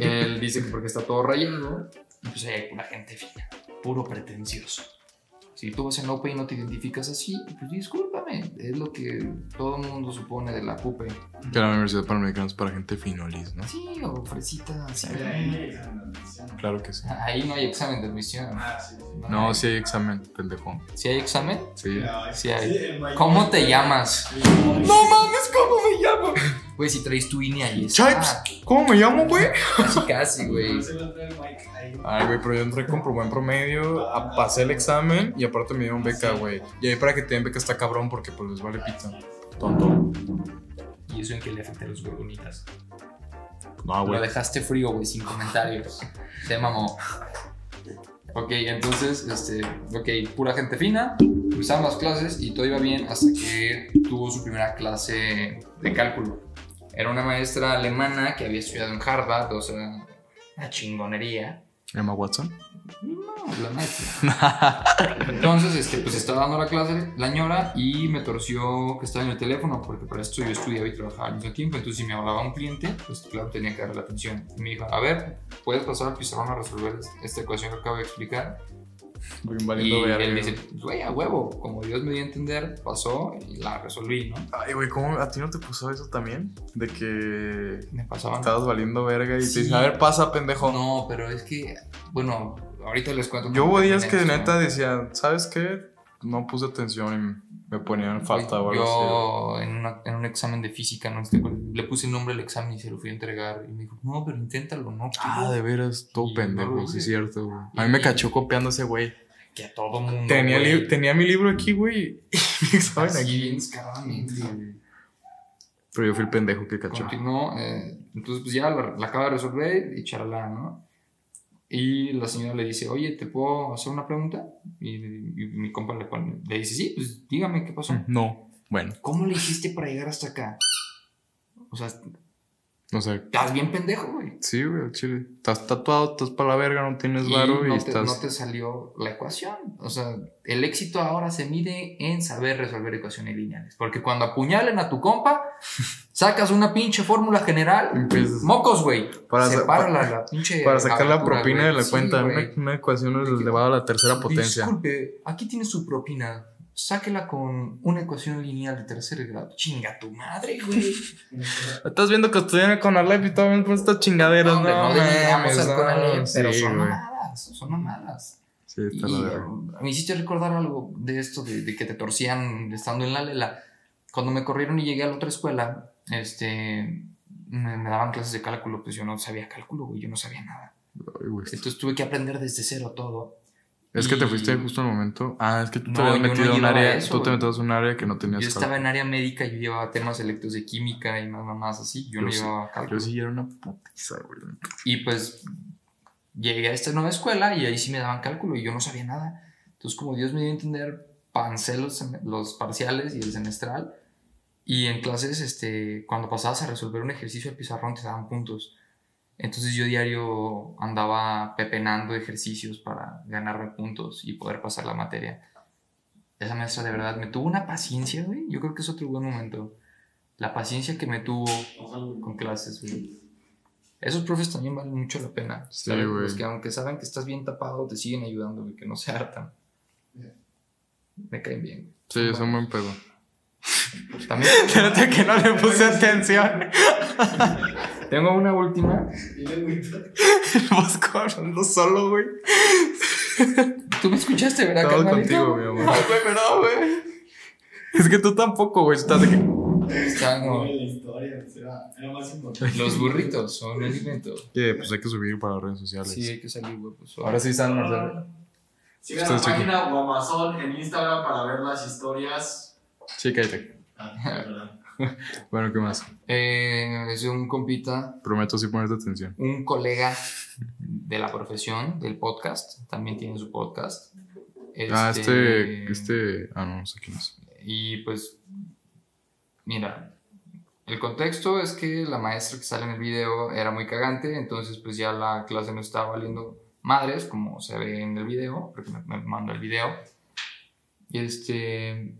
Él dice que porque está todo rayado. Y pues hay pura gente fina, puro pretencioso. Si tú vas en OPE y no te identificas así, pues Es lo que todo el mundo supone de la PUPE. Que la Universidad Panamericana es para gente finolis, ¿no? Sí, o fresita, así. Claro que sí. Ahí no hay examen de admisión. Ah, sí. No, sí hay examen, pendejo. ¿Sí hay examen? Sí. Sí hay. ¿Cómo te llamas? No mames, ¿cómo me llamo? Güey, si traes tu INE ahí está. Chipes, ¿cómo me llamo, güey? Casi, casi, güey. Ay, güey, pero yo entré con buen promedio, a- pasé el examen y aparte me dieron beca, güey. Y ahí para que te den beca está cabrón porque pues les vale pita. Tonto. ¿Y eso en qué le afecta a los gorgonitas? No, Lo dejaste frío, güey, sin comentarios. Se mamó. Ok, entonces, este, ok, pura gente fina, empezaron las clases y todo iba bien hasta que tuvo su primera clase de cálculo. Era una maestra alemana que había estudiado en Harvard, o sea, una chingonería. Emma Watson. No, la maestra. Entonces, este, pues estaba dando la clase la ñora y me torció que estaba en el teléfono porque para esto yo estudiaba y trabajaba al mismo tiempo. Entonces, si me hablaba un cliente, pues claro, tenía que darle la atención. Y me dijo, a ver, ¿puedes pasar al pizarrón a resolver esta ecuación que acabo de explicar? Y él dice, pues, güey, a huevo, como Dios me dio a entender, pasó y la resolví, ¿no? Ay, güey, ¿cómo a ti no te pasó eso también? De que Me pasaban. estabas valiendo verga y Sí. te dicen, a ver, pasa, pendejo. No, pero es que, bueno, ahorita les cuento. Yo hubo días que neta decía, ¿sabes qué? No puse atención me ponían falta o algo así. Yo en, una- en un examen de física no le puse el nombre al examen y se lo fui a entregar. Y me dijo, no, pero inténtalo, no. Ah, quiero". de veras, todo pendejo, no sí es cierto, güey. A mí me cachó copiando ese güey. Que a todo mundo. Tenía, li- tenía mi libro aquí, güey, y mi examen aquí. Pero yo fui el pendejo que cachó. Continuó. eh, entonces, pues ya la, la acaba de resolver y charla, ¿no? Y la señora le dice, oye, ¿te puedo hacer una pregunta? Y, y mi compa le, pone, le dice, sí, pues dígame qué pasó. No, bueno, ¿Cómo le hiciste para llegar hasta acá? O sea, estás bien pendejo, güey. Sí, güey, chile. Estás tatuado, estás para la verga, no tienes varo y, no, te, estás. no te salió la ecuación. O sea, el éxito ahora se mide en saber resolver ecuaciones lineales. Porque cuando apuñalen a tu compa, sacas una pinche fórmula general. Empiezas- Mocos, güey. Para sa- Separa pa- la, pinche. Para sacar la propina güey. de la Sí, cuenta, una, una ecuación elevada a la tercera potencia. Disculpe, aquí tiene su propina. sáquela con una ecuación lineal de tercer grado. Chinga tu madre, güey. Estás viendo que estudian con Alep y todavía con estas chingaderas. No, no, denigamos mames, no, Conalep, pero sí, son güey. mamadas, son mamadas. Sí, está Y la verga. me hiciste recordar algo de esto, de, de que te torcían estando en la lela. Cuando me corrieron y llegué a la otra escuela, este, me, me daban clases de cálculo, pues yo no sabía cálculo, güey, yo no sabía nada. Ay, güey. Entonces tuve que aprender desde cero todo. Es que te y- fuiste justo al momento. Ah, es que tú te No, habías yo no metido a un área. eso, tú te metías un área que no tenías Yo estaba cálculo. en área médica, yo llevaba temas electos de química y más mamás así, yo, no sí- llevaba cálculo. Yo sí era una putiza, güey. Y pues llegué a esta nueva escuela y ahí sí me daban cálculo y yo no sabía nada. Entonces, como Dios me dio a entender, pancé los, los parciales y el semestral. Y en clases, este, cuando pasabas a resolver un ejercicio al pizarrón, te daban puntos. Entonces yo diario andaba pepenando ejercicios para ganarme puntos y poder pasar la materia. Esa maestra de verdad me tuvo una paciencia, güey. Yo creo que es otro buen momento. La paciencia que me tuvo con clases, güey. Esos profes también valen mucho la pena. Sí. Los que aunque saben que estás bien tapado, te siguen ayudando, güey, que no se hartan. Me caen bien. güey. Sí, es un buen pedo. También Fíjate que no le puse atención. tengo una última. Bosco hablando solo, güey. Tú me escuchaste, ¿verdad, Todo contigo, mi amor. Ay, güey, perdón, güey. Es que tú tampoco, güey. Estás de que. Importante. Los burritos son un alimento. Que pues hay que subir para las redes sociales. Sí, hay que salir, güey. Pues, Ahora sí están las redes. Sigan la página Guamazón en Instagram para ver las historias. Sí, cállate. Ah. Bueno, ¿qué más? Eh, es un compita, Prometo sí ponerte atención. un colega de la profesión, del podcast. También tiene su podcast. Ah, este. Este. Ah, no, no sé quién es. Y pues, mira, el contexto es que la maestra que sale en el video era muy cagante, entonces pues ya la clase no estaba valiendo madres, como se ve en el video, porque me, me mandó el video. Y este,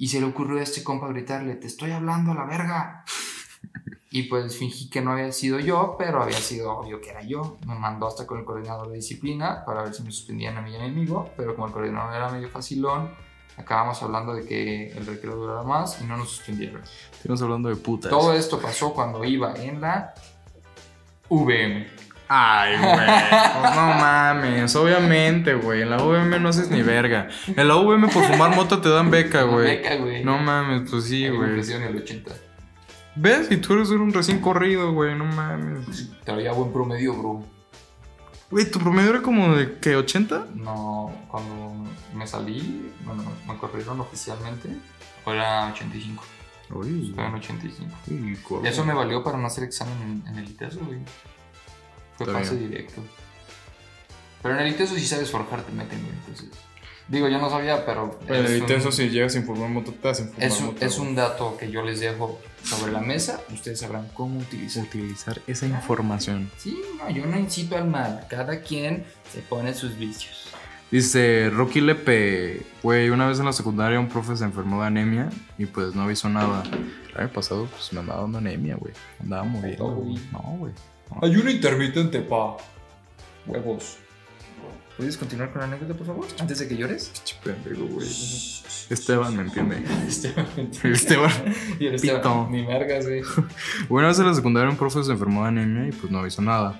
y se le ocurrió a este compa gritarle, te estoy hablando a la verga. Y pues fingí que no había sido yo, pero había sido obvio que era yo. Me mandó hasta con el coordinador de disciplina para ver si me suspendían a mí y a mi amigo, pero como el coordinador era medio facilón, acabamos hablando de que el recreo durara más y no nos suspendieron. Estamos hablando de putas. Todo esto pasó cuando iba en la VM. Ay, güey. Pues no mames. Obviamente, güey. En la VM no haces ni verga. En la VM por fumar moto te dan beca, güey. Beca, güey. No mames, pues sí, güey. ofrecieron el 80. ¿Ves? Y tú eres un recién corrido, güey. No mames. Traía buen promedio, bro. Güey, ¿tu promedio era como de qué? ¿80? No, cuando me salí, bueno, me corrieron oficialmente, era 85. Uy, Estaba en 85. uy, co- Eso me valió para no hacer examen en, en el ITESO, güey. Fue Está pase bien. directo. Pero en el ITESO si sabes forjar, te meten, güey. Entonces, digo, yo no sabía, pero. Pero es el un- eso si llegas sin fumar moto, te hacen fumar Es un, moto. es güey. un dato que yo les dejo sobre la mesa. Ustedes sabrán cómo utilizar. Utilizar esa información. Sí, no, yo no incito al mal. Cada quien se pone sus vicios. Dice Rocky Lepe, güey, una vez en la secundaria un profe se enfermó de anemia y pues no avisó nada. El año pasado pues me andaba dando anemia, güey. Andaba muriendo, güey. güey. No, güey. Ayuno intermitente, pa. Huevos. ¿Puedes continuar con la anécdota, por favor? Antes de que llores. Pendejo, güey. Esteban me entiende. Esteban. Esteban. Y el Pito. Esteban. Ni vergas, güey. Una vez en la secundaria un profe se enfermó de anemia y pues no avisó nada.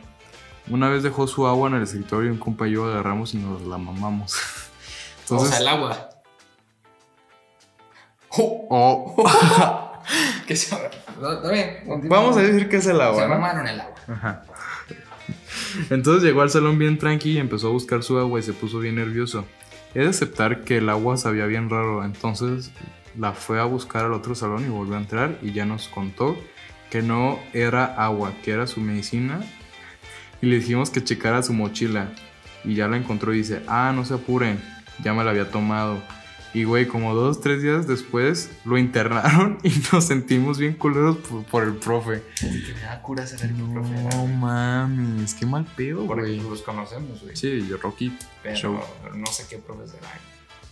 Una vez dejó su agua en el escritorio y un compa y yo agarramos y nos la mamamos. o sea, Entonces, el agua. oh, ¿Qué se Está bien. continúa. vamos a decir que es el Se agua, ¿no? mamaron el agua. Ajá. Entonces llegó al salón bien tranqui y empezó a buscar su agua y se puso bien nervioso. He de aceptar que el agua sabía bien raro, entonces la fue a buscar al otro salón y volvió a entrar y ya nos contó que no era agua, que era su medicina. Y le dijimos que checara su mochila y ya la encontró y dice, ah, no se apuren, ya me la había tomado. Y güey, como dos, tres días después lo internaron y nos sentimos bien culeros por, por el profe. Que me da cura saber qué profe era, No mames, qué mal pedo, Porque güey. los conocemos, güey. Sí, yo Rocky. Pero show. no sé qué profe será.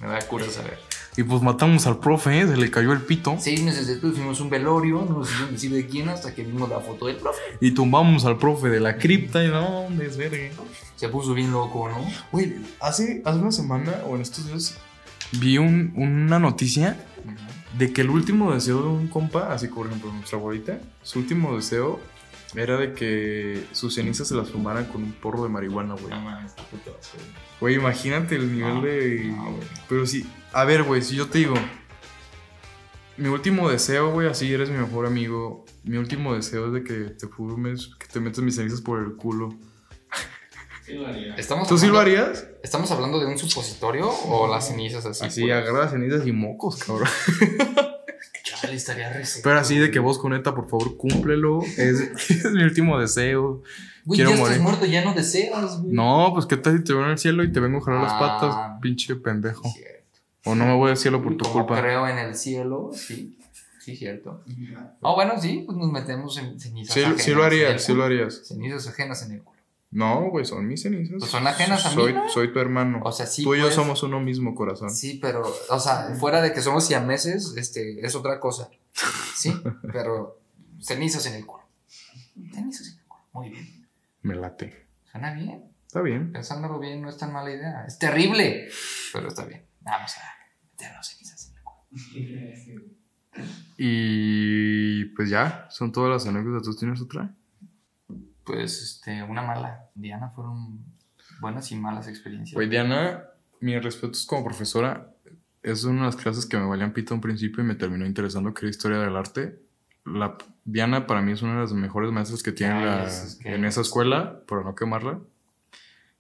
Me da cura saber. Y pues matamos al profe, ¿eh? se le cayó el pito. Seis meses después fuimos a un velorio, no nos hicieron decir de quién hasta que vimos la foto del profe. Y tumbamos al profe de la cripta y no, ¿dónde es verga? Se puso bien loco, ¿no? Güey, hace, hace una semana o en estos días vi un- una noticia de que el último deseo de un compa, así como por ejemplo nuestra abuelita, su último deseo era de que sus cenizas se las fumaran con un porro de marihuana, güey. Güey. Imagínate el nivel No, de. no. Pero sí. A ver, güey, si yo te digo. Mi último deseo, güey, así eres mi mejor amigo. Mi último deseo es de que te fumes, que te metas mis cenizas por el culo. Sí, lo haría. ¿Estamos ¿Tú sí lo harías? ¿Estamos hablando de un supositorio o las cenizas así? Así, agarra las cenizas y mocos, cabrón. Chale, estaría re seco, Pero así de que vos, Coneta, por favor, cúmplelo. Es, es mi último deseo. Güey, quiero ya estás morir. muerto, ya no deseas, güey. No, pues qué tal si te veo en el cielo y te vengo a jalar las Ah. patas, pinche pendejo. Cierto. O no me voy al cielo por tu Como culpa. creo en el cielo, sí. Sí, cierto. Ah, bueno, sí, pues nos metemos en cenizas Sí, ajenas sí lo harías, sí lo harías. Cenizas ajenas en el culo. No, güey, son mis cenizas. Pues son ajenas a mí, soy, ¿no? Soy tu hermano. O sea, sí, Tú y yo somos uno mismo corazón. Sí, pero, o sea, fuera de que somos siameses, este, es otra cosa. Sí, pero cenizas en el culo. Cenizas en el culo. Muy bien. Me late. Suena bien. Está bien. Pensándolo bien, no es tan mala idea. Es terrible, pero está bien. Vamos a meternos cenizas en el culo. Y pues ya, son todas las anécdotas. ¿Tú tienes otra? Pues, este, una mala. Diana fueron buenas y malas experiencias. Güey, Diana, mis respetos como profesora. Es una de las clases que me valían pito a un principio y me terminó interesando que era historia del arte. La, Diana para mí es una de las mejores maestras que tiene Ay, la- es- es que- en esa escuela, para no quemarla.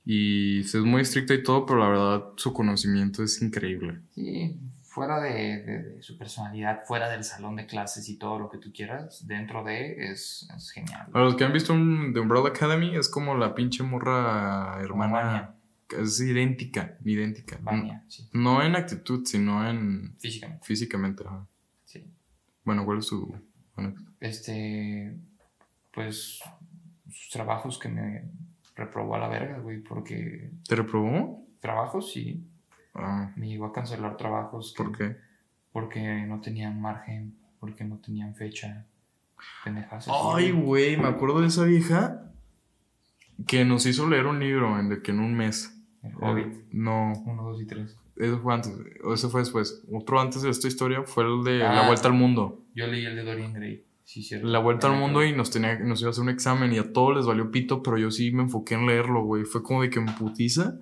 Y es muy estricta y todo, pero la verdad su conocimiento es increíble. Sí, fuera de, de- de su personalidad, fuera del salón de clases y todo lo que tú quieras, dentro de es, es genial. Para los que han visto un, The Umbrella Academy, es como la pinche morra hermana. Es idéntica, idéntica. Vania, sí, No en actitud, sino en físicamente, físicamente. ajá. sí. Bueno, ¿cuál es tu anécdota? Este, pues, sus trabajos que me reprobó a la verga, güey, porque ¿Te reprobó? trabajos sí, Ah, me llegó a cancelar trabajos. que- ¿Por qué? Porque no tenían margen, porque no tenían fecha. Pendejas. Ay, güey, me acuerdo de esa vieja que nos hizo leer un libro en de que en un mes. El Hobbit. Eh, no, Uno, dos y tres. eso fue antes, o eso fue después. Otro antes de esta historia fue el de Ah. La Vuelta al Mundo. Yo leí el de Dorian Gray. Sí, cierto. La Vuelta al Mundo y nos, tenía, nos iba a hacer un examen y a todos les valió pito, pero yo sí me enfoqué en leerlo, güey. Fue como de que me putiza.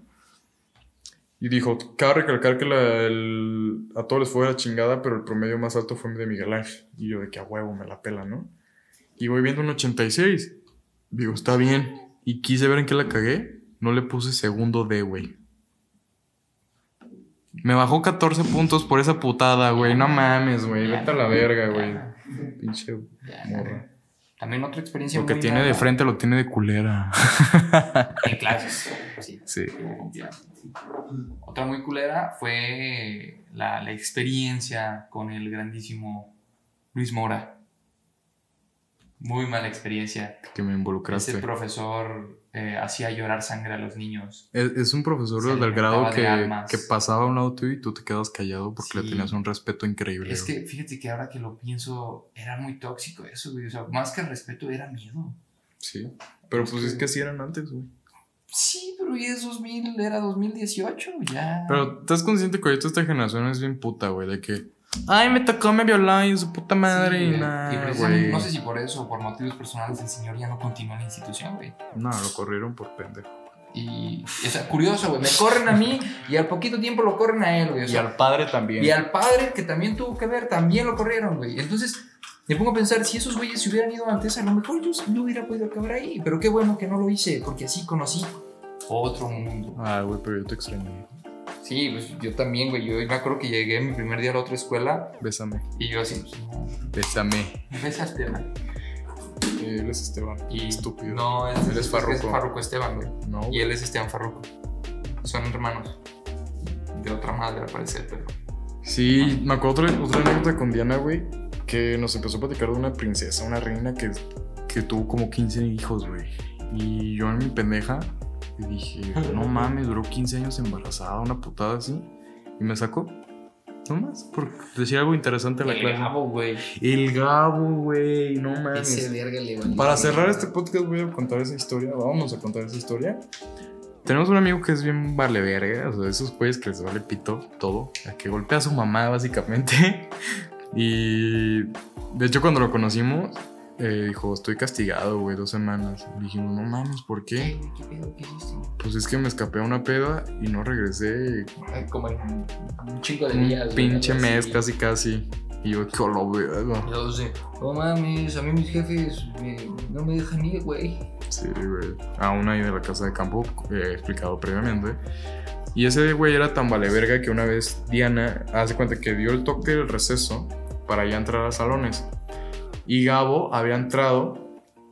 Y dijo, cabe recalcar que la- el- a todos les fue la chingada, pero el promedio más alto fue de Miguel Ángel. Y yo de que a huevo me la pela, ¿no? Y voy viendo un 86. Digo, está bien. Y quise ver en qué la cagué. No le puse segundo D, güey. Me bajó 14 puntos por esa putada, güey. No mames, güey. Vete a la verga, güey. Pinche morra. También otra experiencia Lo que muy tiene de frente lo tiene de culera. En clases. Sí. Sí. Otra muy culera fue la, la experiencia con el grandísimo Luis Mora. Muy mala experiencia. Que me Ese involucraste. profesor eh, hacía llorar sangre a los niños. Es, es un profesor Se del grado de que, que pasaba a un lado tuyo y tú te quedas callado porque le tenías un respeto increíble. Es que fíjate que ahora que lo pienso, era muy tóxico eso, güey. O sea, más que respeto, era miedo. Sí. Pero Es pues que- es que así eran antes, güey. Sí, pero ya es 2000, era 2018, ya. Pero estás consciente que ahorita esta generación es bien puta, güey. De que. Ay, me tocó, me violó y su puta madre. Sí, y nada, y precisamente, güey. no sé si por eso o por motivos personales el señor ya no continúa en la institución, güey. No, lo corrieron por pendejo. Y, o sea, curioso, güey. Me corren a mí y al poquito tiempo lo corren a él, güey. O sea, padre también. y al padre, que también tuvo que ver, también lo corrieron, güey. Entonces, me pongo a pensar, si esos güeyes se hubieran ido antes, a lo mejor yo no hubiera podido acabar ahí. Pero qué bueno que no lo hice, porque así conocí otro mundo. Ah, güey, pero yo te extrañé. Sí, pues yo también, güey. Yo me acuerdo que llegué mi primer día a la otra escuela Bésame. y yo así, Bésame. me besaste, güey. Él es Esteban. Y Estúpido. No, es, Él es es- es Farruko Esteban, güey. No, Y él es Esteban Farruko. Son hermanos. De otra madre, al parecer, pero. Sí, me acuerdo otra, otra anécdota con Diana, güey, que nos empezó a platicar de una princesa, una reina que, que tuvo como 15 hijos, güey. Y yo en mi pendeja y dije, no mames, duró 15 años embarazada, una putada así. Y me sacó. No más, por decir algo interesante a la El clase. Gabo, güey. El Gabo, güey, no mames. Ese verga le valió. Para cerrar este podcast voy a contar esa historia, vamos a contar esa historia. Tenemos un amigo que es bien vale verga, o sea, de esos güeyes que les vale pito todo, a que golpea a su mamá básicamente. Y de hecho cuando lo conocimos, eh, dijo, estoy castigado, güey, dos semanas. Y dijimos, no mames, ¿por qué? ¿Qué pedo? ¿Qué hiciste? Pues es que me escapé a una peda y no regresé Ay, Como en un chingo de un días. pinche mes así. casi casi. Y yo, qué lo verga. Y luego dice, no mames, a mí mis jefes me- no me dejan ir, güey. Sí, güey. Aún ahí de la casa de campo, eh, explicado previamente. Y ese güey era tan vale verga que una vez Diana hace cuenta que dio el toque del receso para ya entrar a salones. Y Gabo había entrado,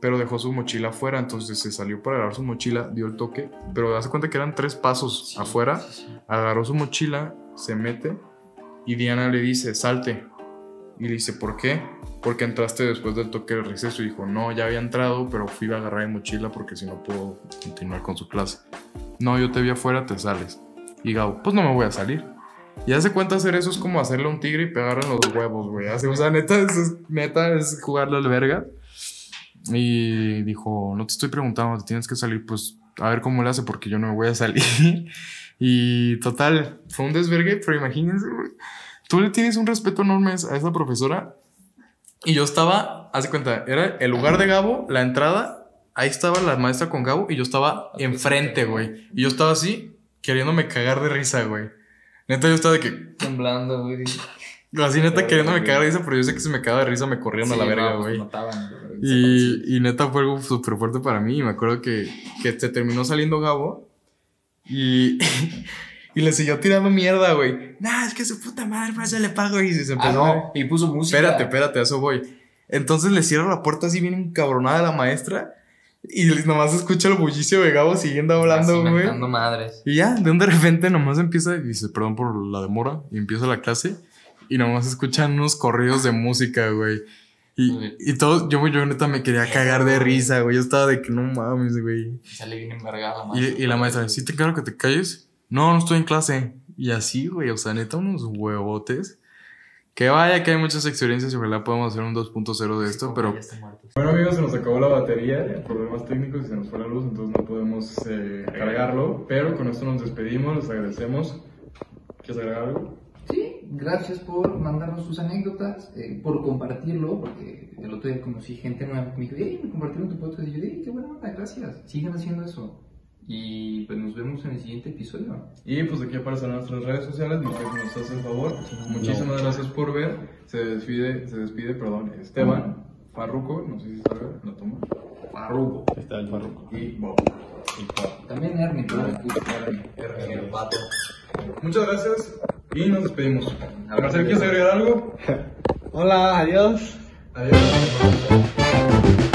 pero dejó su mochila afuera. Entonces se salió para agarrar su mochila, dio el toque. Pero hace cuenta que eran tres pasos Sí, afuera. sí, sí. Agarró su mochila, se mete. Y Diana le dice, salte. Y le dice, ¿por qué? Porque entraste después del toque del receso. Y dijo, no, ya había entrado, pero fui a agarrar mi mochila porque si no puedo continuar con su clase. No, yo te vi afuera, te sales. Y Gabo, pues no me voy a salir. Y hace cuenta hacer eso es como hacerle a un tigre y pegarle en los huevos, güey. O sea, neta, es, es- neta, es jugarle al verga. Y dijo, no te estoy preguntando, te tienes que salir, pues a ver cómo le hace porque yo no me voy a salir. y total, fue un desvergue, pero imagínense, güey. Tú le tienes un respeto enorme a esa profesora. Y yo estaba, hace cuenta, era el lugar de Gabo, la entrada, ahí estaba la maestra con Gabo y yo estaba enfrente, güey. Y yo estaba así, queriéndome cagar de risa, güey. Neta, yo estaba de que, Temblando, güey. así neta queriéndome cagar de risa, pero yo sé que si me cagaba de risa me corrían a la verga, no, pues, güey. güey. Y, y neta fue algo súper fuerte para mí. Y me acuerdo que, que se terminó saliendo Gabo. Y, y le siguió tirando mierda, güey. Nah, es que su puta madre, por eso le pago. Y se Ah, empezó. no, y puso música. Espérate, espérate, a eso voy. Entonces le cierra la puerta así bien encabronada a la maestra. Y nomás escucha el bullicio de Gabo siguiendo hablando, güey. madres. Y ya, de un de repente nomás empieza y dice, perdón por la demora, y empieza la clase. Y nomás escuchan unos corridos de música, güey. Y, y todo, yo, yo neta me quería cagar de risa, güey. Yo estaba de que no mames, güey. Y sale bien envergada. Y, y la maestra, ¿sí te encargo que te calles? No, no estoy en clase. Y así, güey, o sea, neta, unos huevotes. Que vaya, que hay muchas experiencias y ojalá podamos hacer un 2.0 de esto, pero... Ya está muerto. Bueno amigos, se nos acabó la batería, problemas técnicos y se nos fue la luz, entonces no podemos eh, cargarlo, pero con esto nos despedimos, les agradecemos. ¿Quieres agregar algo? Sí, gracias por mandarnos sus anécdotas, eh, por compartirlo, porque el otro día conocí gente nueva que me dijo, hey, me compartieron tu podcast. Y yo, hey, qué buena onda, gracias. Sigan haciendo eso. Y pues nos vemos en el siguiente episodio. Y pues aquí aparecen nuestras redes sociales, mi jefe nos hace el favor. Muchísimas gracias por ver. Se despide, se despide, perdón, Esteban, Farruco, no sé si salga, la toma. Farrugo. Está el Farruco. Y Bob. Y Bob. También Ernie, pero Ernie. el pato. Muchas gracias y nos despedimos. Marcel, ¿quieres agregar algo? Hola, adiós. Adiós.